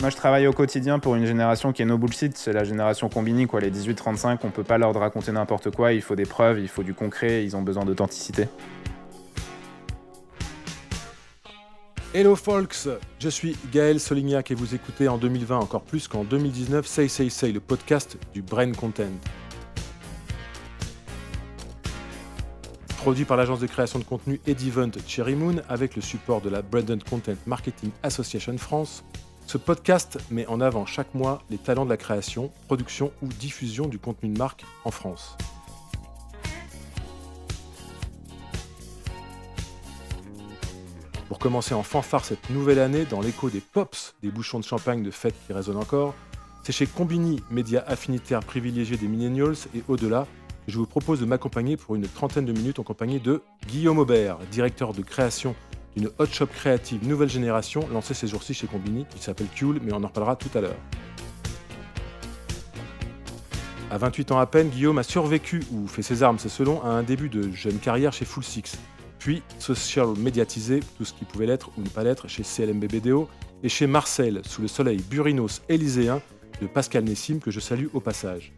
Moi, je travaille au quotidien pour une génération qui est no bullshit. C'est la génération combini, quoi. Les 18-35, on peut pas leur raconter n'importe quoi. Il faut des preuves, il faut du concret, ils ont besoin d'authenticité. Hello folks, je suis Gaël Solignac et vous écoutez en 2020 encore plus qu'en 2019 Say Say Say, le podcast du Brain Content. Produit par l'agence de création de contenu Edivent Cherry Moon avec le support de la Branded Content Marketing Association France, ce podcast met en avant chaque mois les talents de la création, production ou diffusion du contenu de marque en France. Pour commencer en fanfare cette nouvelle année dans l'écho des pops, des bouchons de champagne de fête qui résonnent encore, c'est chez Combini, média affinitaire privilégié des millennials et au-delà, que je vous propose de m'accompagner pour une trentaine de minutes en compagnie de Guillaume Aubert, directeur de création d'une hot shop créative nouvelle génération lancée ces jours-ci chez Combini, qui s'appelle Cool, mais on en reparlera tout à l'heure. À 28 ans à peine, Guillaume a survécu, ou fait ses armes, c'est selon, à un début de jeune carrière chez Full Six puis social médiatisé, tout ce qui pouvait l'être ou ne pas l'être chez CLMBBDO, et chez Marcel, sous le soleil burinos élyséen de Pascal Nessim, que je salue au passage.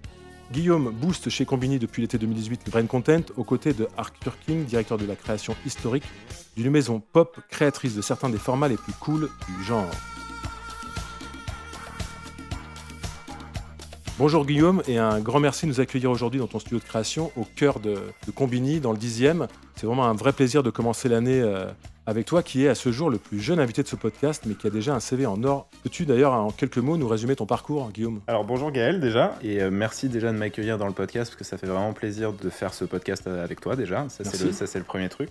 Guillaume booste chez Combini depuis l'été 2018 le Brain Content, aux côtés de Arthur King, directeur de la création historique d'une maison pop créatrice de certains des formats les plus cool du genre. Bonjour Guillaume et un grand merci de nous accueillir aujourd'hui dans ton studio de création au cœur de, Combini, dans le 10e. C'est vraiment un vrai plaisir de commencer l'année euh, avec toi qui est à ce jour le plus jeune invité de ce podcast mais qui a déjà un CV en or. Peux-tu d'ailleurs en quelques mots nous résumer ton parcours Guillaume? Alors bonjour Gaël déjà et euh, merci déjà de m'accueillir dans le podcast parce que ça fait vraiment plaisir de faire ce podcast euh, avec toi déjà. Ça c'est le, premier truc.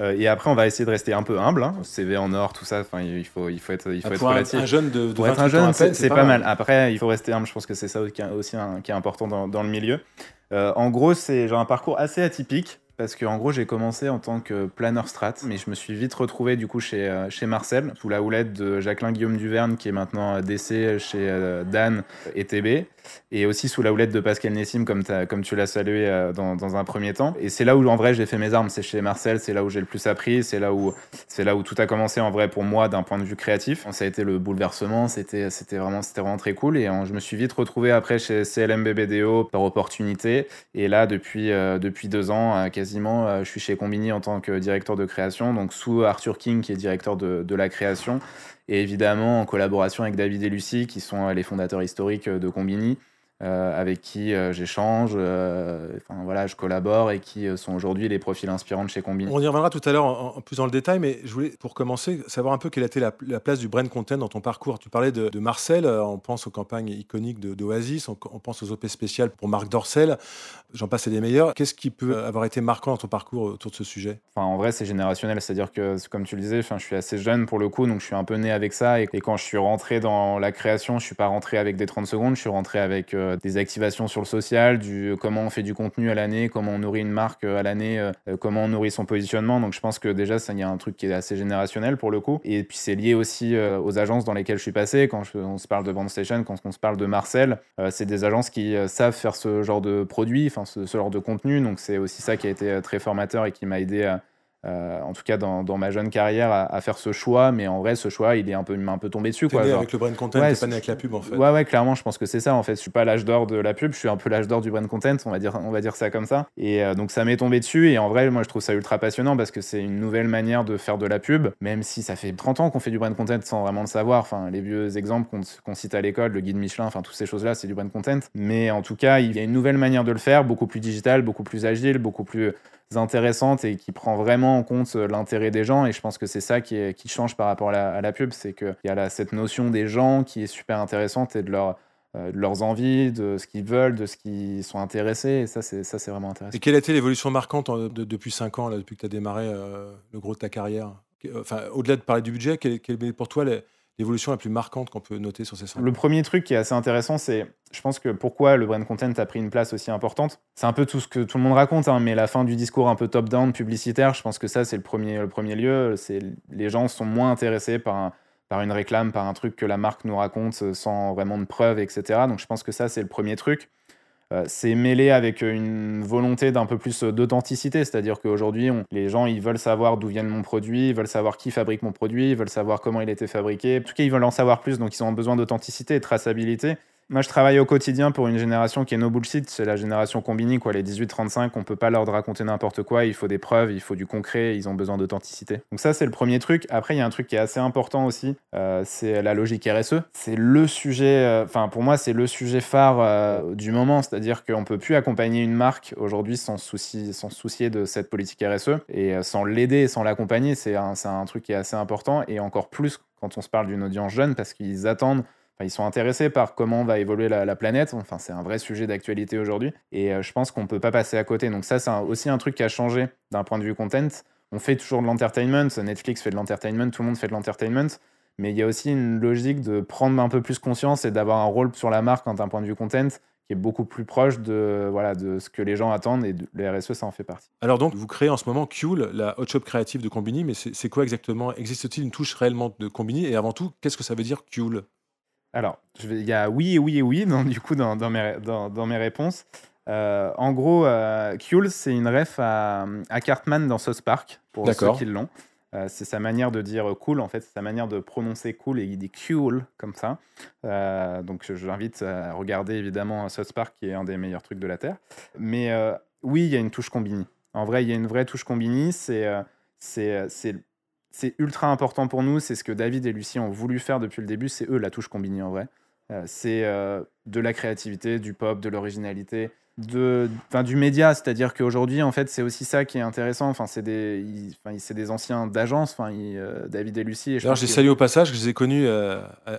Euh, et après, on va essayer de rester un peu humble. Hein. CV en or, tout ça. Enfin, il faut, il faut être, il faut ah, être relatif. Un, jeune de, de pour être un jeune, c'est pas, mal. Après, il faut rester humble. Je pense que c'est ça aussi, qui est important dans, dans le milieu. Euh, en gros, c'est genre un parcours assez atypique parce que en gros j'ai commencé en tant que planeur strat, mais je me suis vite retrouvé du coup chez, euh, chez Marcel, sous la houlette de Jacqueline Guillaume Duverne qui est maintenant DC chez Dan et TB et aussi sous la houlette de Pascal Nessim, comme, tu l'as salué euh, dans, un premier temps. Et c'est là où en vrai j'ai fait mes armes, c'est chez Marcel, c'est là où j'ai le plus appris, c'est là où là où tout a commencé en vrai pour moi d'un point de vue créatif. Ça a été le bouleversement, c'était vraiment vraiment très cool et je me suis vite retrouvé après chez CLMBBDO par opportunité. Et là depuis euh, depuis deux ans euh, quasiment, je suis chez Combini en tant que directeur de création, donc sous Arthur King qui est directeur de la création et évidemment en collaboration avec David et Lucie, qui sont euh, les fondateurs historiques euh, de Combini. Euh, avec qui j'échange, enfin voilà, je collabore et qui sont aujourd'hui les profils inspirants de chez Combini. On y reviendra tout à l'heure en, plus dans le détail, mais je voulais pour commencer savoir un peu quelle a été la, place du brand content dans ton parcours. Tu parlais de, Marcel, on pense aux campagnes iconiques d'Oasis, on, on, pense aux OP spéciales pour Marc Dorcel j'en passe des meilleurs. Qu'est-ce qui peut avoir été marquant dans ton parcours autour de ce sujet? Enfin, En vrai, c'est générationnel, c'est-à-dire que, comme tu le disais, je suis assez jeune pour le coup, donc je suis un peu né avec ça. Et, quand je suis rentré dans la création, je suis pas rentré avec des 30 secondes, je suis rentré avec euh, des activations sur le social, du comment on fait du contenu à l'année, comment on nourrit une marque euh, à l'année, euh, comment on nourrit son positionnement. Donc je pense que déjà, il y a un truc qui est assez générationnel pour le coup. Et puis c'est lié aussi aux agences dans lesquelles je suis passé. Quand on se parle de Bandstation, quand on se parle de Marcel, c'est des agences qui savent faire ce genre de produit. Enfin, ce, genre de contenu. Donc c'est aussi ça qui a été euh, très formateur et qui m'a aidé à, euh, en tout cas dans, dans ma jeune carrière, à, faire ce choix. Mais en vrai, ce choix, il est un peu, un peu tombé dessus. Quoi, né avec le brand content, ouais, pas né avec la pub en fait. Ouais, ouais, clairement, je pense que c'est ça en fait. Je suis pas l'âge d'or de la pub, je suis un peu l'âge d'or du brand content, on va dire, on va dire ça comme ça. Et euh, donc ça m'est tombé dessus. Et en vrai, moi, je trouve ça ultra passionnant parce que c'est une nouvelle manière de faire de la pub, même si ça fait 30 ans qu'on fait du brand content sans vraiment le savoir. Enfin, les vieux exemples qu'on cite à l'école, le guide Michelin, enfin, toutes ces choses-là, c'est du brand content. Mais en tout cas, il y a une nouvelle manière de le faire, beaucoup plus digital, beaucoup plus agile, beaucoup plus intéressante et qui prend vraiment en compte euh, l'intérêt des gens. Et je pense que c'est ça qui, qui, change par rapport à la, pub, c'est qu'il y a cette notion des gens qui est super intéressante et de leur euh, leurs envies, de ce qu'ils veulent, de ce qu'ils sont intéressés. Et ça, c'est, ça, c'est vraiment intéressant. Et quelle a été l'évolution marquante depuis 5 ans, depuis que tu as démarré euh, le gros de ta carrière? Enfin, au-delà de parler du budget, quelle est pour toi les, l'évolution la plus marquante qu'on peut noter sur ces cinq Le premier truc qui est assez intéressant, c'est, je pense que pourquoi le brand content a pris une place aussi importante. C'est un peu tout ce que tout le monde raconte, hein, mais la fin du discours un peu top-down, publicitaire, je pense que ça, c'est le premier, le premier lieu. C'est les gens sont moins intéressés par, par une réclame, par un truc que la marque nous raconte sans vraiment de preuves, etc. Donc je pense que ça, c'est le premier truc. Euh, c'est mêlé avec une volonté d'un peu plus d'authenticité, c'est-à-dire qu'aujourd'hui, les gens, ils veulent savoir d'où vient mon produit, ils veulent savoir qui fabrique mon produit, ils veulent savoir comment il a été fabriqué. En tout cas, ils veulent en savoir plus, donc ils ont besoin d'authenticité et de traçabilité. Moi, je travaille au quotidien pour une génération qui est no bullshit, c'est la génération combini, quoi. Les 18-35, on peut pas leur raconter n'importe quoi, il faut des preuves, il faut du concret, ils ont besoin d'authenticité. Donc ça, c'est le premier truc. Après, il y a un truc qui est assez important aussi, euh, c'est la logique RSE. C'est le sujet, euh, enfin pour moi, c'est le sujet phare euh, du moment, c'est-à-dire qu'on peut plus accompagner une marque aujourd'hui sans, souci, sans soucier de cette politique RSE et sans l'aider, sans l'accompagner, c'est un, un truc qui est assez important et encore plus quand on se parle d'une audience jeune parce qu'ils attendent ils sont intéressés par comment va évoluer la, planète. Enfin, c'est un vrai sujet d'actualité aujourd'hui. Et euh, je pense qu'on ne peut pas passer à côté. Donc ça, c'est aussi un truc qui a changé d'un point de vue content. On fait toujours de l'entertainment. Netflix fait de l'entertainment. Tout le monde fait de l'entertainment. Mais il y a aussi une logique de prendre un peu plus conscience et d'avoir un rôle sur la marque d'un point de vue content qui est beaucoup plus proche de, voilà, de ce que les gens attendent et le RSE, ça en fait partie. Alors donc, vous créez en ce moment Kuel, la hot shop créative de Combini, mais c'est quoi exactement? Existe-t-il une touche réellement de Combini? Et avant tout, qu'est-ce que ça veut dire Kuel alors, il y a oui et oui et oui dans, du coup dans, mes, dans, mes réponses. Euh, en gros, euh, c'est une ref à, Cartman dans South Park, pour ceux qui l'ont. Euh, c'est sa manière de dire cool, en fait, c'est sa manière de prononcer cool, et il dit cool comme ça. Euh, donc, je, l'invite à regarder évidemment South Park, qui est un des meilleurs trucs de la Terre. Mais oui, il y a une touche combini. En vrai, il y a une vraie touche combini. C'est c'est c'est ultra important pour nous. C'est ce que David et Lucie ont voulu faire depuis le début. C'est eux la touche combinée en vrai. Euh, c'est euh, de la créativité, du pop, de l'originalité, de, du média. C'est-à-dire qu'aujourd'hui, en fait, c'est aussi ça qui est intéressant. Enfin, c'est des, c'est des anciens d'agences. Enfin, euh, David et Lucie. Alors, j'ai salué au passage. Je les ai connus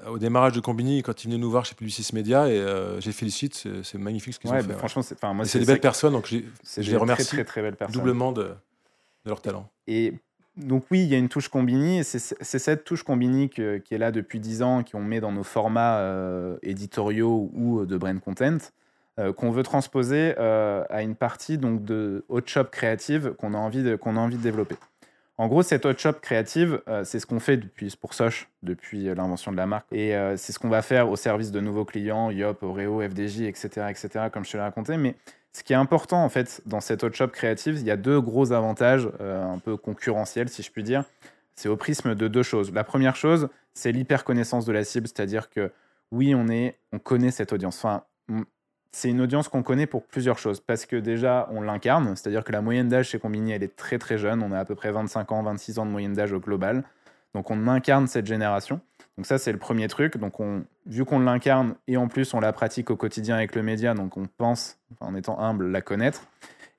au démarrage de Combini quand ils venaient nous voir chez Publicis Media et j'ai félicite. C'est magnifique ce qu'ils ont fait. Franchement, c'est, c'est des belles personnes. Donc, je les remercie très, très, belles doublement de, de leur talent. Et donc oui, il y a une touche Combini, et c'est cette touche Combini qui est là depuis 10 ans, qu'on met dans nos formats euh, éditoriaux ou de brand content, euh, qu'on veut transposer euh, à une partie donc, de hot shop créative qu'on a, a envie de développer. En gros, cette hot shop créative, c'est ce qu'on fait depuis, pour Soch, depuis l'invention de la marque. Et c'est ce qu'on va faire au service de nouveaux clients, Yop, Oreo, FDJ, etc., etc., comme je te l'ai raconté. Mais ce qui est important en fait dans cette hot shop créative, il y a deux gros avantages euh, un peu concurrentiels si je puis dire. C'est au prisme de deux choses. La première chose, c'est l'hyper connaissance de la cible, c'est-à-dire que oui, on est, on connaît cette audience. Enfin, c'est une audience qu'on connaît pour plusieurs choses. Parce que déjà, on l'incarne, c'est-à-dire que la moyenne d'âge chez Combini, elle est très très jeune. On a à peu près 25 ans, 26 ans de moyenne d'âge au global. Donc on incarne cette génération. Donc ça, c'est le premier truc. Donc on, vu qu'on l'incarne et en plus on la pratique au quotidien avec le média, donc on pense, en étant humble, la connaître.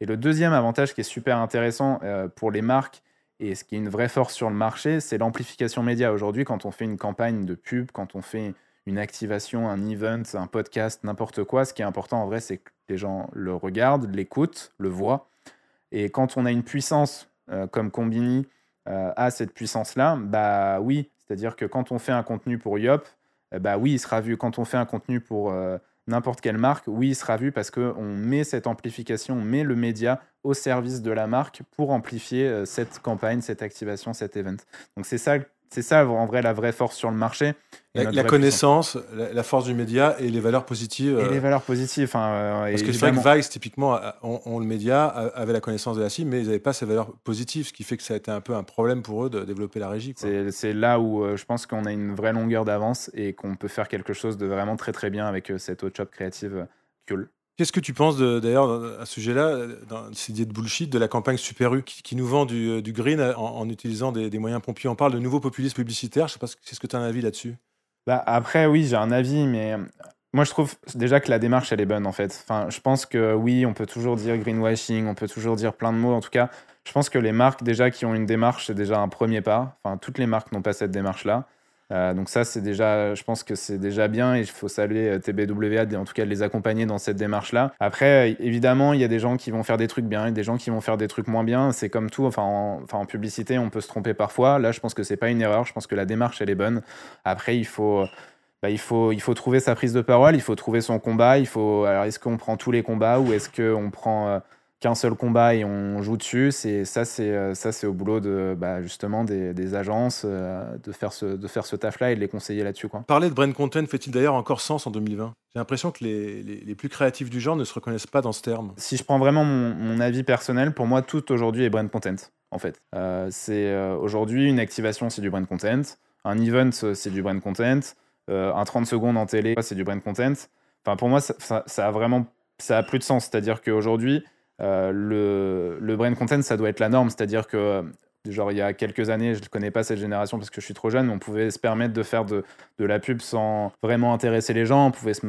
Et le deuxième avantage qui est super intéressant euh, pour les marques et ce qui est une vraie force sur le marché, c'est l'amplification média. Aujourd'hui, quand on fait une campagne de pub, quand on fait une activation, un event, un podcast, n'importe quoi, ce qui est important en vrai, c'est que les gens le regardent, l'écoutent, le voient. Et quand on a une puissance euh, comme Combini euh, a cette puissance-là, bah oui, c'est-à-dire que quand on fait un contenu pour Yop, eh bah oui, il sera vu. Quand on fait un contenu pour euh, n'importe quelle marque, oui, il sera vu parce qu'on met cette amplification, on met le média au service de la marque pour amplifier euh, cette campagne, cette activation, cet event. Donc c'est ça c'est ça en vrai la vraie force sur le marché. La, connaissance, la, force du média et les valeurs positives. Et les euh, valeurs positives. Enfin, euh, Parce que c'est vrai que Vice, typiquement, on, le média, avait la connaissance de la cible, mais ils n'avaient pas ces valeurs positives, ce qui fait que ça a été un peu un problème pour eux de développer la régie. C'est là où euh, je pense qu'on a une vraie longueur d'avance et qu'on peut faire quelque chose de vraiment très très bien avec cette hot shop créative Cool. Qu'est-ce que tu penses d'ailleurs à ce sujet-là, dans cette idée de bullshit de la campagne Super qui, nous vend du, euh, green en, utilisant des, moyens pompiers On parle de nouveaux populistes publicitaires. Je sais pas, est-ce que tu as un avis là-dessus? Bah Après, oui, j'ai un avis, mais euh, moi je trouve déjà que la démarche elle est bonne en fait. Enfin, je pense que oui, on peut toujours dire greenwashing, on peut toujours dire plein de mots. En tout cas, je pense que les marques déjà qui ont une démarche, c'est déjà un premier pas. Enfin, toutes les marques n'ont pas cette démarche-là. Euh, donc ça, c'est déjà, je pense que c'est déjà bien et il faut saluer euh, TBWA, en tout cas de les accompagner dans cette démarche-là. Après, euh, évidemment, il y a des gens qui vont faire des trucs bien et des gens qui vont faire des trucs moins bien. C'est comme tout. Enfin en, publicité, on peut se tromper parfois. Là, je pense que c'est pas une erreur. Je pense que la démarche, elle est bonne. Après, il faut, bah, il faut, il faut trouver sa prise de parole. Il faut trouver son combat. Il faut. Alors, est-ce qu'on prend tous les combats ou est-ce qu'on prend qu'un seul combat et on joue dessus. C'est ça, c'est ça, c'est au boulot de bah, justement des, agences de faire ce de faire ce taf là et de les conseiller là-dessus quoi. Parler de brand content fait-il d'ailleurs encore sens en 2020 J'ai l'impression que les, les, plus créatifs du genre ne se reconnaissent pas dans ce terme. Si je prends vraiment mon, mon avis personnel, pour moi tout aujourd'hui est brand content en fait. c'est aujourd'hui une activation, c'est du brand content. Un event, c'est du brand content. un 30 secondes en télé, c'est du brand content. Enfin, pour moi, ça, ça, a vraiment ça a plus de sens. C'est-à-dire qu'aujourd'hui, euh, le, le brand content, ça doit être la norme. C'est-à-dire que, genre, il y a quelques années, je ne connais pas cette génération parce que je suis trop jeune, mais on pouvait se permettre de faire de, la pub sans vraiment intéresser les gens. On pouvait se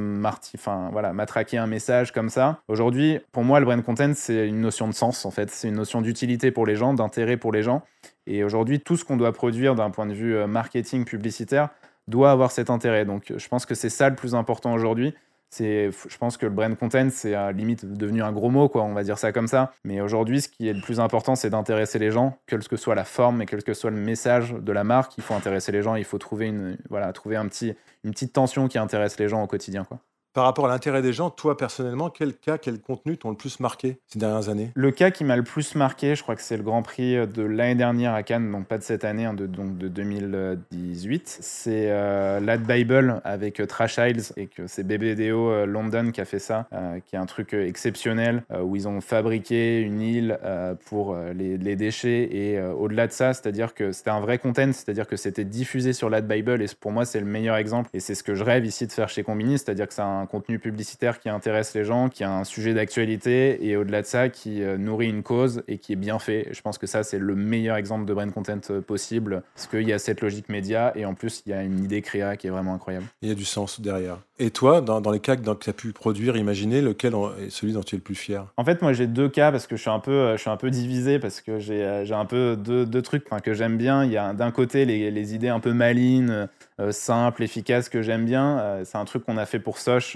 enfin, voilà, matraquer un message comme ça. Aujourd'hui, pour moi, le brand content, c'est une notion de sens, en fait. C'est une notion d'utilité pour les gens, d'intérêt pour les gens. Et aujourd'hui, tout ce qu'on doit produire d'un point de vue euh, marketing publicitaire doit avoir cet intérêt. Donc, je pense que c'est ça le plus important aujourd'hui je pense que le brand content, c'est à limite devenu un gros mot, quoi, on va dire ça comme ça. Mais aujourd'hui, ce qui est le plus important, c'est d'intéresser les gens, quelle que soit la forme et quel que soit le message de la marque. Il faut intéresser les gens, il faut trouver, une, voilà, trouver un petit, une petite tension qui intéresse les gens au quotidien. Quoi. Par rapport à l'intérêt des gens, toi personnellement, quel cas, quel contenu t'ont le plus marqué ces dernières années? Le cas qui m'a le plus marqué, je crois que c'est le Grand Prix de l'année dernière à Cannes, donc pas de cette année, hein, de, donc de 2018. C'est euh, Lad Bible avec euh, Trash Isles et que c'est BBDO euh, London qui a fait ça, qui est un truc exceptionnel où ils ont fabriqué une île pour les, déchets et au-delà de ça, c'est-à-dire que c'était un vrai content, c'est-à-dire que c'était diffusé sur Lad Bible et pour moi c'est le meilleur exemple et c'est ce que je rêve ici de faire chez Combini, c'est-à-dire que c'est un contenu publicitaire qui intéresse les gens, qui a un sujet d'actualité et au-delà de ça, qui euh, nourrit une cause et qui est bien fait. Je pense que ça, c'est le meilleur exemple de brand content euh, possible parce qu'il y a cette logique média et en plus, il y a une idée créa qui est vraiment incroyable. Il y a du sens derrière. Et toi, dans, les cas que tu as pu produire, imaginer, lequel est celui dont tu es le plus fier? En fait, moi, j'ai deux cas parce que je suis un peu, euh, je suis un peu divisé parce que j'ai un peu deux, deux trucs que j'aime bien. Il y a d'un côté les, les, idées un peu malines, simples, efficaces que j'aime bien. c'est un truc qu'on a fait pour Soch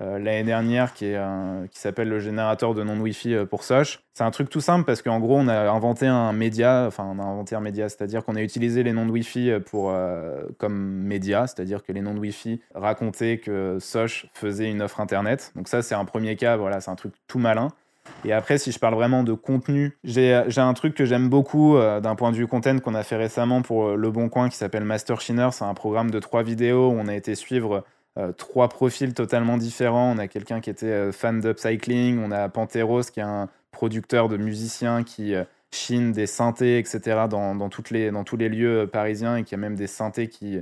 euh, l'année dernière qui, est qui s'appelle le générateur de nom Wi-Fi euh, pour Soch. C'est un truc tout simple parce qu'en gros, on a inventé un média, enfin, on a inventé un média, c'est-à-dire qu'on a utilisé les noms de Wi-Fi euh, pour, comme média, c'est-à-dire que les noms de Wi-Fi racontaient que Soch faisait une offre internet. Donc, ça, c'est un premier cas, voilà, c'est un truc tout malin. Et après, si je parle vraiment de contenu, j'ai un truc que j'aime beaucoup d'un point de vue content qu'on a fait récemment pour Le Bon Coin qui s'appelle Master Shiner. C'est un programme de trois vidéos où on a été suivre euh, trois profils totalement différents. On a quelqu'un qui était euh, fan d'upcycling, on a Panteros qui est un producteur de musiciens qui euh, chine des synthés, etc., dans, toutes les, dans tous les lieux parisiens et qui a même des synthés qui,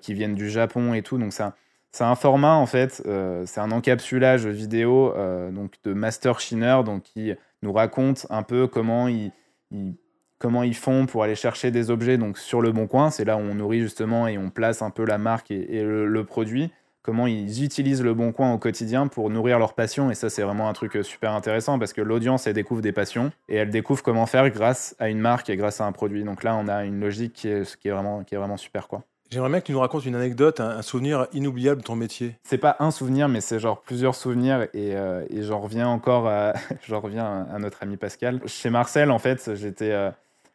qui viennent du Japon et tout. Donc, ça, c'est un format, en fait, c'est un encapsulage vidéo donc de Master Shiner donc, qui nous raconte un peu comment ils, comment ils font pour aller chercher des objets donc, sur le bon coin. C'est là où on nourrit justement et on place un peu la marque et, le, produit comment ils utilisent le bon coin au quotidien pour nourrir leur passion. Et ça, c'est vraiment un truc euh, super intéressant parce que l'audience, elle découvre des passions et elle découvre comment faire grâce à une marque et grâce à un produit. Donc là, on a une logique qui est, qui est, vraiment, qui est vraiment super. quoi. J'aimerais bien que tu nous racontes une anecdote, un, souvenir inoubliable de ton métier. C'est pas un souvenir, mais c'est genre plusieurs souvenirs et, euh, et j'en reviens encore à, reviens à notre ami Pascal. Chez Marcel, en fait, j'étais. Euh,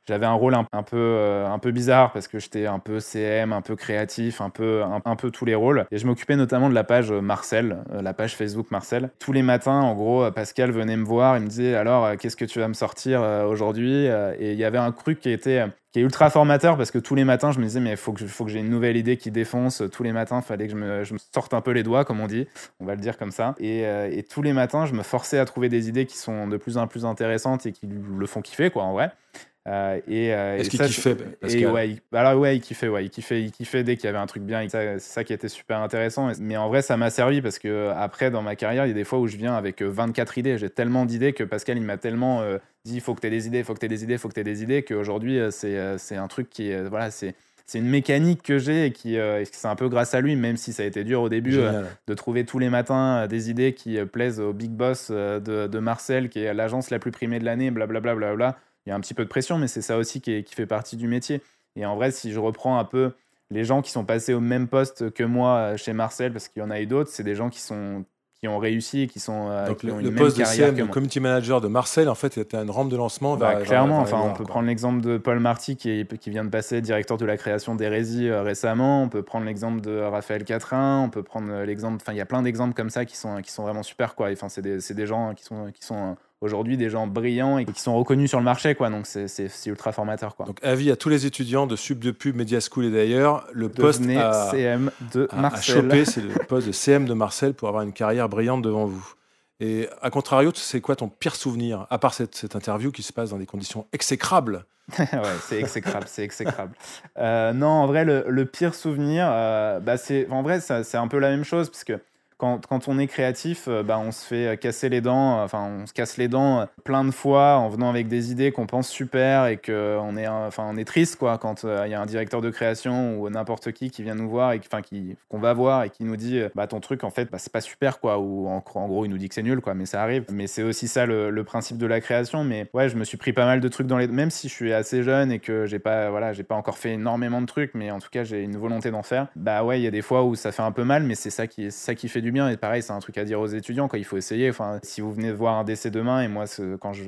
j'avais un rôle un, peu, euh, un peu bizarre parce que j'étais un peu CM, un peu créatif, un peu, tous les rôles. Et je m'occupais notamment de la page Marcel, euh, la page Facebook Marcel. Tous les matins, en gros, Pascal venait me voir, il me disait alors euh, qu'est-ce que tu vas me sortir aujourd'hui Et il y avait un truc qui était ultra formateur parce que tous les matins, je me disais, mais il faut que, faut j'ai une nouvelle idée qui défonce. Tous les matins, il fallait que je me, sorte un peu les doigts, comme on dit. On va le dire comme ça. Et, tous les matins, je me forçais à trouver des idées qui sont de plus en plus intéressantes et qui le font kiffer, quoi, en vrai. Euh, et, euh, Est-ce qu'il kiffait et ouais, il, alors ouais, il kiffait, ouais, il kiffait, il kiffait dès qu'il y avait un truc bien. C'est ça qui était super intéressant. Mais en vrai, ça m'a servi parce que après, dans ma carrière, il y a des fois où je viens avec 24 euh, idées. J'ai tellement d'idées que Pascal, il m'a tellement dit il faut que tu aies des idées, il faut que tu aies des idées, il faut que tu aies des idées qu'aujourd'hui, c'est c'est un truc qui. Voilà, c'est c'est une mécanique que j'ai et qui c'est un peu grâce à lui, même si ça a été dur au début de trouver tous les matins des idées qui plaisent au big boss de, de Marcel, qui est l'agence la plus primée de l'année, blablabla. Bla, bla, bla, il y a un petit peu de pression, mais c'est ça aussi qui, fait partie du métier. Et en vrai, si je reprends un peu les gens qui sont passés au même poste que moi euh, chez Marcel, parce qu'il y en a eu d'autres, c'est des gens qui sont qui ont réussi, qui sont euh, Donc le, poste de CM, de community manager de Marcel, en fait, était une rampe de lancement. Bah, clairement, enfin, on peut prendre l'exemple de Paul Marty qui, qui vient de passer directeur de la création d'Hérésie euh, récemment. On peut prendre l'exemple de Raphaël Catrin. On peut prendre l'exemple. Enfin, il y a plein d'exemples comme ça qui sont qui sont vraiment super quoi. Enfin, c'est des, des, gens qui sont qui sont aujourd'hui des gens brillants et qui sont reconnus sur le marché, quoi. Donc c'est ultra formateur, quoi. Donc avis à tous les étudiants de Sub de Pub, Media School et d'ailleurs, le poste à, CM de Marcel. À choper, c'est le poste de CM de Marcel pour avoir une carrière brillante devant vous. Et à contrario, c'est quoi ton pire souvenir, à part cette, cette, interview qui se passe dans des conditions exécrables? Ouais, c'est exécrable, c'est exécrable. Euh, non, en vrai, le, pire souvenir, euh, bah c'est en vrai, c'est un peu la même chose, parce que quand, on est créatif, euh, bah, on se fait casser les dents, euh, enfin on se casse les dents euh, plein de fois en venant avec des idées qu'on pense super et qu'on est, enfin, est triste quoi, quand il y a un directeur de création ou n'importe qui qui vient nous voir et enfin, qu'on va voir et qui nous dit bah, ton truc en fait bah, c'est pas super quoi, ou en, gros il nous dit que c'est nul quoi, mais ça arrive. Mais c'est aussi ça le, principe de la création. Mais ouais, je me suis pris pas mal de trucs dans les. Même si je suis assez jeune et que j'ai pas, voilà, j'ai pas encore fait énormément de trucs, mais en tout cas j'ai une volonté d'en faire. Bah ouais, il y a des fois où ça fait un peu mal, mais c'est ça qui, ça qui fait du bien. Et pareil, c'est un truc à dire aux étudiants, quand il faut essayer. Enfin, si vous venez voir un décès demain, et moi, quand je,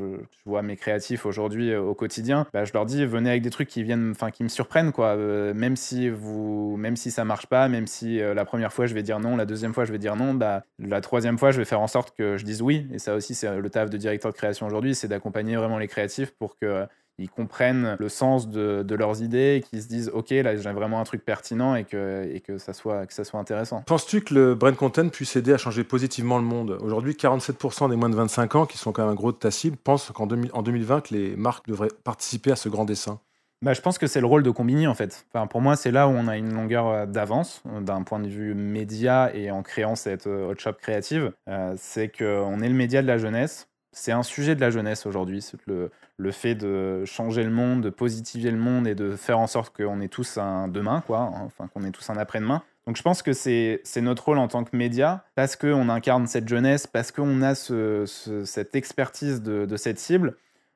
vois mes créatifs aujourd'hui euh, au quotidien, bah, je leur dis, venez avec des trucs qui viennent, enfin, qui me surprennent, quoi. Euh, même si vous, même si ça marche pas, même si euh, la première fois je vais dire non, la deuxième fois je vais dire non, bah, la troisième fois je vais faire en sorte que je dise oui. Et ça aussi, c'est le taf de directeur de création aujourd'hui, c'est d'accompagner vraiment les créatifs pour que ils comprennent le sens de, leurs idées et qu'ils se disent ok là j'ai vraiment un truc pertinent et que, et que, ça, soit, que ça soit intéressant. Penses-tu que le brand content puisse aider à changer positivement le monde? Aujourd'hui 47% des moins de 25 ans qui sont quand même un gros de ta cible pensent qu'en 2020 que les marques devraient participer à ce grand dessin. Bah, je pense que c'est le rôle de Combini en fait. Enfin, pour moi, c'est là où on a une longueur euh, d'avance euh, d'un point de vue média et en créant cette euh, hot shop créative. c'est qu'on est le média de la jeunesse c'est un sujet de la jeunesse aujourd'hui, le, le fait de changer le monde, de positiver le monde et de faire en sorte qu'on ait tous un demain, quoi, hein, enfin qu'on ait tous un après-demain. Donc je pense que c'est notre rôle en tant que média, parce qu'on incarne cette jeunesse, parce qu'on a ce, cette expertise de, de cette cible,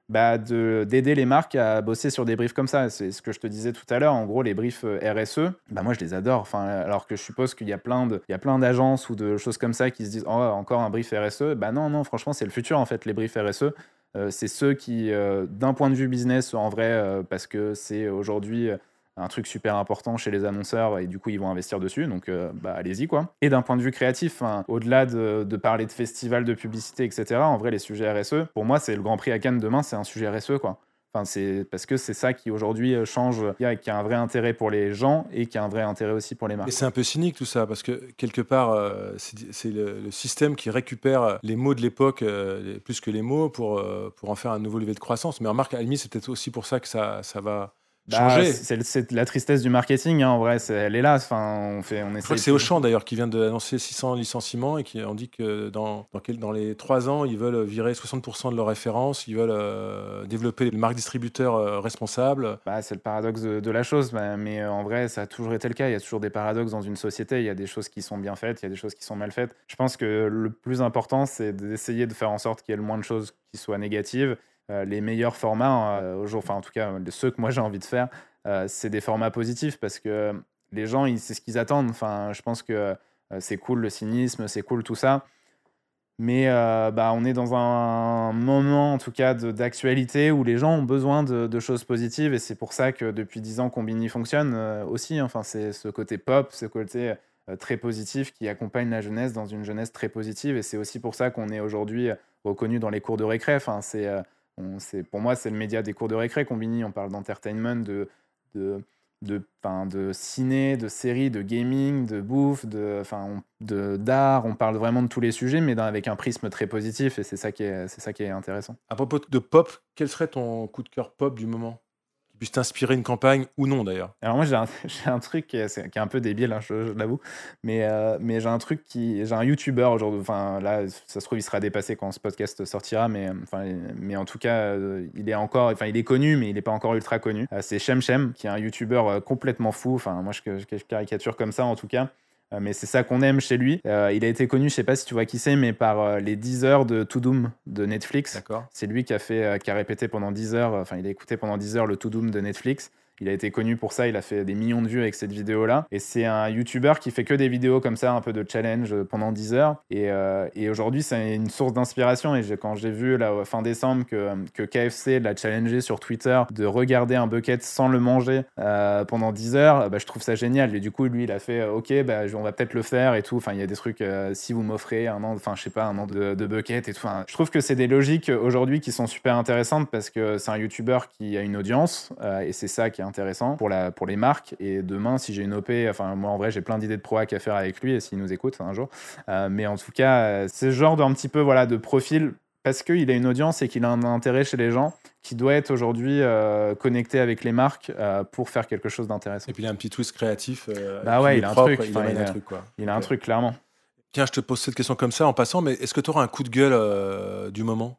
bah, d'aider les marques à bosser sur des briefs comme ça. C'est ce que je te disais tout à l'heure. En gros, les briefs euh, RSE, bah, moi, je les adore. Enfin, alors que je suppose qu'il y a plein d'agences ou de choses comme ça qui se disent oh, encore un brief RSE. Bah non, non, franchement, c'est le futur, en fait, les briefs RSE. Euh, c'est ceux qui, euh, d'un point de vue business, en vrai, parce que c'est aujourd'hui un truc super important chez les annonceurs et du coup ils vont investir dessus donc euh, bah, allez-y quoi et d'un point de vue créatif au-delà de, parler de festivals de publicité etc en vrai les sujets RSE pour moi c'est le Grand Prix à Cannes demain c'est un sujet RSE quoi Enfin, c'est parce que c'est ça qui aujourd'hui euh, change, qui a un vrai intérêt pour les gens et qui a un vrai intérêt aussi pour les marques. Et c'est un peu cynique tout ça, parce que quelque part, euh, c'est le, système qui récupère les mots de l'époque plus que les mots pour, pour en faire un nouveau levier de croissance. Mais en marque, à c'est peut-être aussi pour ça que ça, ça va bah, c'est la tristesse du marketing, hein, en vrai, elle est là. Enfin, on fait, on Je crois que c'est Auchan d'ailleurs qui vient d'annoncer 600 licenciements et qui ont dit que dans, dans, dans les 3 ans, ils veulent virer 60% de leurs références, ils veulent euh, développer les marques distributeurs euh, responsables. Bah, c'est le paradoxe de, la chose, mais euh, en vrai, ça a toujours été le cas. Il y a toujours des paradoxes dans une société. Il y a des choses qui sont bien faites, il y a des choses qui sont mal faites. Je pense que le plus important, c'est d'essayer de faire en sorte qu'il y ait le moins de choses qui soient négatives les meilleurs formats, euh, enfin en tout cas ceux que moi j'ai envie de faire, euh, c'est des formats positifs parce que les gens, c'est ce qu'ils attendent. Enfin, je pense que c'est cool le cynisme, c'est cool tout ça. Mais bah, on est dans un moment, en tout cas, d'actualité où les gens ont besoin de, choses positives. Et c'est pour ça que depuis 10 ans, Combini fonctionne aussi. Enfin, c'est ce côté pop, ce côté très positif qui accompagne la jeunesse dans une jeunesse très positive. Et c'est aussi pour ça qu'on est aujourd'hui reconnu dans les cours de récré. Enfin, c'est pour moi, c'est le média des cours de récré, Combini. On parle d'entertainment, de, de, de, de ciné, de séries, de gaming, de bouffe, de, d'art. On parle vraiment de tous les sujets, mais avec un prisme très positif, et c'est ça, qui est, c'est ça qui est intéressant. À propos de pop, quel serait ton coup de cœur pop du moment? Puisse t'inspirer une campagne ou non d'ailleurs Alors moi j'ai un, truc qui est, un peu débile, hein, je, l'avoue, mais, euh, mais j'ai un truc qui... J'ai un YouTuber aujourd'hui, enfin là ça se trouve il sera dépassé quand ce podcast sortira, mais, enfin, mais en tout cas euh, il est encore, enfin il est connu mais il n'est pas encore ultra connu. Euh, c'est Shem Shem qui est un YouTuber complètement fou, enfin moi je, je, caricature comme ça en tout cas. Euh, mais c'est ça qu'on aime chez lui. Euh, il a été connu, je sais pas si tu vois qui c'est, mais par euh, les 10 heures de To Doom de Netflix. C'est lui qui a fait, qui a répété pendant 10 heures, enfin il a écouté pendant 10 heures le To Doom de Netflix. Il a été connu pour ça, il a fait des millions de vues avec cette vidéo-là. Et c'est un YouTuber qui fait que des vidéos comme ça, un peu de challenge pendant 10 heures. Et, euh, et aujourd'hui, c'est une source d'inspiration. Et quand j'ai vu là, fin décembre que, que KFC l'a challengé sur Twitter de regarder un bucket sans le manger euh, pendant 10 heures, bah, je trouve ça génial. Et du coup, lui, il a fait OK, bah, on va peut-être le faire et tout. Enfin, il y a des trucs, euh, si vous m'offrez un an, enfin, je sais pas, un an de, bucket et tout. Je trouve que c'est des logiques aujourd'hui qui sont super intéressantes parce que c'est un YouTuber qui a une audience et c'est ça qui est intéressant pour, la, pour les marques. Et demain, si j'ai une OP, enfin, moi en vrai, j'ai plein d'idées de proac à faire avec lui et s'il nous écoute un jour. Euh, mais en tout cas, euh, c'est ce genre d'un petit peu voilà, de profil parce qu'il a une audience et qu'il a un intérêt chez les gens qui doit être aujourd'hui euh, connecté avec les marques pour faire quelque chose d'intéressant. Et puis il a un petit twist créatif. bah ouais, il a, un truc, il, a un truc. Quoi. Il a un truc, clairement. Tiens, je te pose cette question comme ça en passant, mais est-ce que tu auras un coup de gueule du moment?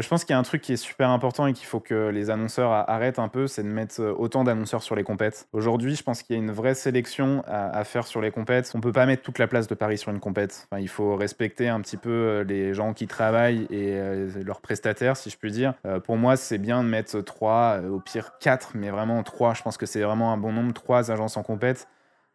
Je pense qu'il y a un truc qui est super important et qu'il faut que les annonceurs arrêtent un peu, c'est de mettre euh, autant d'annonceurs sur les compètes. Aujourd'hui, je pense qu'il y a une vraie sélection à, faire sur les compètes. On peut pas mettre toute la place de Paris sur une compète. il faut respecter un petit peu euh, les gens qui travaillent et euh, leurs prestataires, si je puis dire. pour moi, c'est bien de mettre trois, au pire quatre, mais vraiment trois. Je pense que c'est vraiment un bon nombre, trois agences en compète.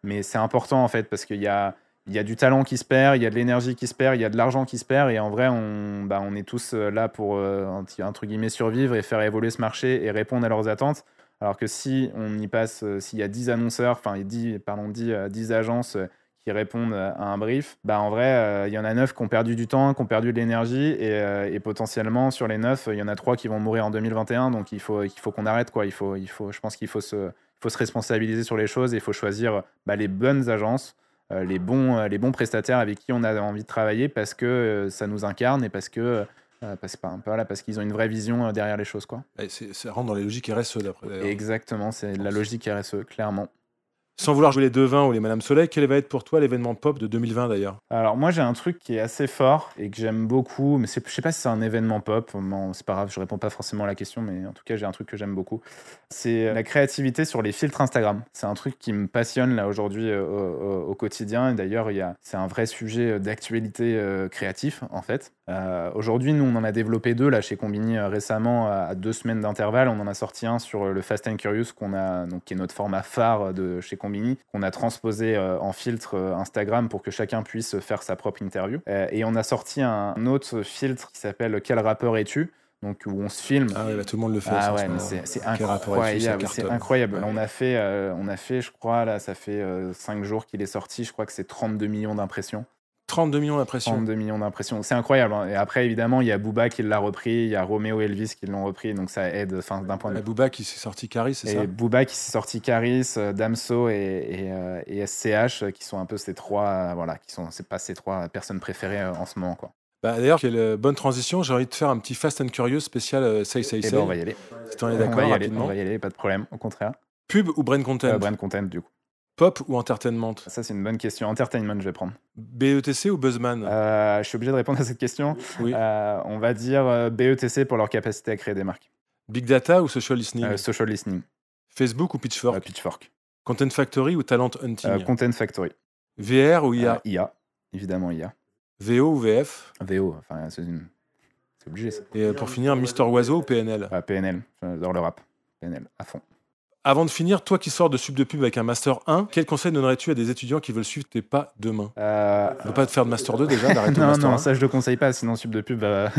Mais c'est important en fait parce qu'il y a il y a du talent qui se perd, il y a de l'énergie qui se perd, il y a de l'argent qui se perd. Et en vrai, on, bah, on est tous euh, là pour, euh, entre guillemets, survivre et faire évoluer ce marché et répondre à leurs attentes. Alors que si on y passe, euh, s'il y a 10 annonceurs, enfin 10, pardon, 10, 10 agences qui répondent à un brief, bah en vrai, il y en a 9 qui ont perdu du temps, qui ont perdu de l'énergie, et, et, potentiellement sur les 9, il y en a 3 qui vont mourir en 2021, donc il faut, il faut qu'on arrête. Quoi. Il faut, il faut, je pense qu'il faut se, faut se responsabiliser sur les choses et il faut choisir bah, les bonnes agences les, bons, euh, les bons prestataires avec qui on a envie de travailler parce que euh, ça nous incarne et parce que parce, pas, voilà, parce qu'ils ont une vraie vision derrière les choses. Quoi. Et ça rentre dans les logiques RSE d'après. Exactement, c'est la logique RSE, clairement. Sans vouloir jouer les devins ou les Madame Soleil, quel va être pour toi l'événement pop de 2020 d'ailleurs? Alors moi j'ai un truc qui est assez fort et que j'aime beaucoup, mais je sais pas si c'est un événement pop, c'est pas grave, je réponds pas forcément à la question, mais en tout cas j'ai un truc que j'aime beaucoup. C'est la créativité sur les filtres Instagram. C'est un truc qui me passionne là aujourd'hui euh, au, quotidien et d'ailleurs c'est un vrai sujet d'actualité euh, créatif en fait. Euh, aujourd'hui nous on en a développé deux là chez Combini récemment à deux semaines d'intervalle. On en a sorti un sur le Fast and Curious qu'on a donc qui est notre format phare de chez Combini, qu'on a transposé euh, en filtre euh, Instagram pour que chacun puisse faire sa propre interview. Euh, et on a sorti un autre filtre qui s'appelle Quel rappeur es-tu? Donc où on se filme. Ah oui, bah, tout le monde le fait. Ah ouais, c'est incroyable. C'est incroyable. on a fait, on a fait, je crois là, ça fait 5 jours qu'il est sorti. Je crois que c'est 32 millions d'impressions. 32 millions d'impressions. 32 millions d'impressions. C'est incroyable. Hein. Et après, évidemment, il y a Booba qui l'a repris, il y a Romeo et Elvis qui l'ont repris, donc ça aide d'un point de vue. Booba qui s'est sorti Caris, c'est ça? Booba qui s'est sorti Caris, euh, Damso et, et, SCH, euh, qui sont un peu ces trois, euh, voilà, qui sont, c'est pas ces trois personnes préférées en ce moment, quoi. Bah, D'ailleurs, quelle bonne transition. J'ai envie de faire un petit Fast and Curious spécial Say Say eh ben, Say. on va y aller. Si es d'accord, on, on va y aller, pas de problème, au contraire. Pub ou brand content? Brand content, du coup. Pop ou entertainment? Ça, c'est une bonne question. Entertainment, je vais prendre. BETC ou Buzzman? Euh, Je suis obligé de répondre à cette question. Oui. Euh, on va dire euh, BETC pour leur capacité à créer des marques. Big Data ou Social Listening? Social Listening. Facebook ou Pitchfork? Pitchfork. Content Factory ou Talent Hunting? Content Factory. VR ou IA IA, évidemment IA. VO ou VF VO, enfin, c'est une... obligé. Ça. Et pour finir, Mister Oiseau ou PNL PNL, dans le rap. PNL, à fond. Avant de finir, toi qui sors de sub de pub avec un master 1, quel conseil donnerais-tu à des étudiants qui veulent suivre tes pas demain? Euh... Ne pas te faire de master 2 déjà, d'arrêter Non, master non, ça je le conseille pas, sinon sub de pub va,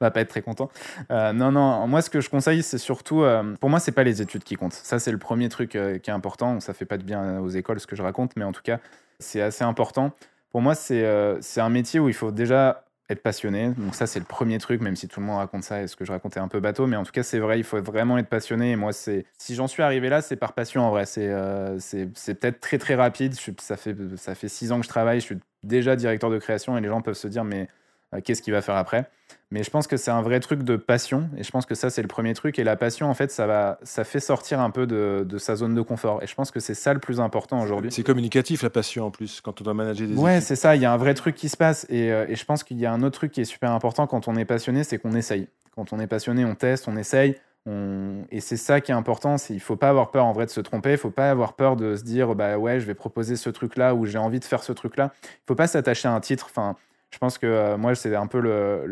va, pas être très content. Euh, non, non, moi ce que je conseille, c'est surtout, euh, pour moi, c'est pas les études qui comptent. Ça, c'est le premier truc euh, qui est important. Ça fait pas de bien aux écoles ce que je raconte, mais en tout cas, c'est assez important. Pour moi, c'est c'est un métier où il faut déjà être passionné. Donc ça, c'est le premier truc, même si tout le monde raconte ça et ce que je racontais un peu bateau. Mais en tout cas, c'est vrai, il faut vraiment être passionné. Et moi, c'est si j'en suis arrivé là, c'est par passion en vrai. C'est euh, peut-être très très rapide. ça, fait, ça fait six ans que je travaille. Je suis déjà directeur de création et les gens peuvent se dire, mais euh, qu'est-ce qu'il va faire après? Mais je pense que c'est un vrai truc de passion, et je pense que ça, c'est le premier truc. Et la passion, en fait, ça, va, ça fait sortir un peu de, de sa zone de confort. Et je pense que c'est ça le plus important aujourd'hui. C'est communicatif, la passion, en plus, quand on doit manager des Ouais, c'est ça. Il y a un vrai truc qui se passe. Et, euh, et je pense qu'il y a un autre truc qui est super important quand on est passionné, c'est qu'on essaye. Quand on est passionné, on teste, on essaye. On... Et c'est ça qui est important, il ne faut pas avoir peur en vrai de se tromper, il ne faut pas avoir peur de se dire bah ouais je vais proposer ce truc là ou j'ai envie de faire ce truc là. Il ne faut pas s'attacher à un titre. Enfin, je pense que euh, moi c'est un peu le,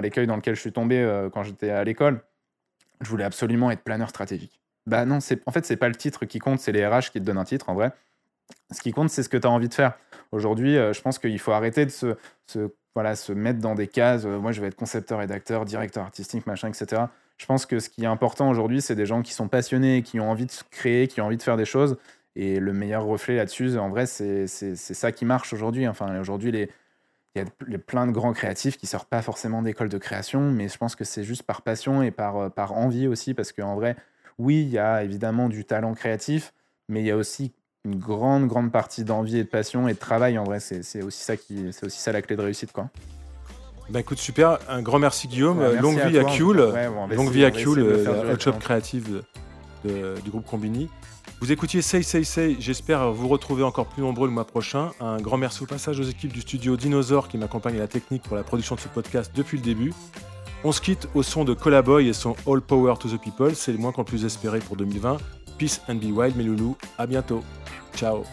l'écueil dans lequel je suis tombé euh, quand j'étais à l'école. Je voulais absolument être planeur stratégique. Bah non, c'est en fait, c'est pas le titre qui compte, c'est les RH qui te donnent un titre en vrai. Ce qui compte, c'est ce que tu as envie de faire. Aujourd'hui, euh, je pense qu'il faut arrêter de se, voilà, se mettre dans des cases. euh, moi, je vais être concepteur, rédacteur, directeur artistique, machin, etc. Je pense que ce qui est important aujourd'hui, c'est des gens qui sont passionnés, qui ont envie de créer, qui ont envie de faire des choses. Et le meilleur reflet là-dessus, en vrai, c'est ça qui marche aujourd'hui. Enfin, aujourd'hui, les, il y a plein de grands créatifs qui sortent pas forcément d'école de création, mais je pense que c'est juste par passion et par, euh, par envie aussi, parce qu'en vrai, oui, il y a évidemment du talent créatif, mais il y a aussi une grande, grande partie d'envie et de passion et de travail. En vrai, c'est aussi ça qui, c'est aussi ça la clé de réussite, quoi. Bah écoute, super. Un grand merci Guillaume. Ouais, merci Longue à vie à toi. Ouais, bon, Longue vie à durer hot shop créative de- de- du groupe Combini. Vous écoutiez Say Say Say. J'espère vous retrouver encore plus nombreux le mois prochain. Un grand merci au passage aux équipes du studio Dinosaur qui m'accompagnent à la technique pour la production de ce podcast depuis le début. On se quitte au son de Collaboy et son All Power to the People. C'est le moins qu'on puisse espérer pour 2020. Peace and be wild, mes loulous. À bientôt. Ciao.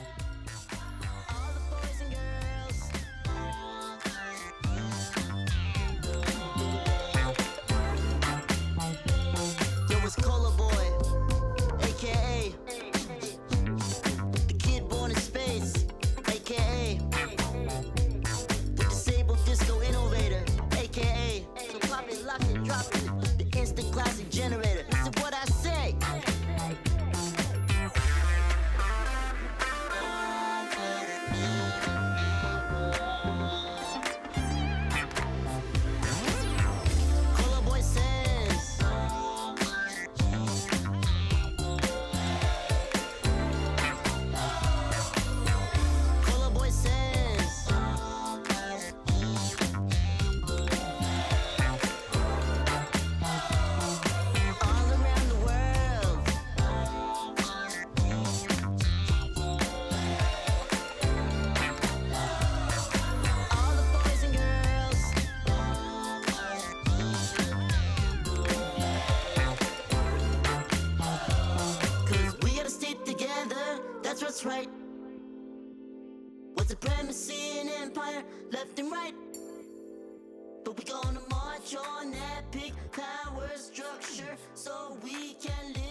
What's right. With supremacy and empire, left and right. But we gonna march on epic power structure so we can all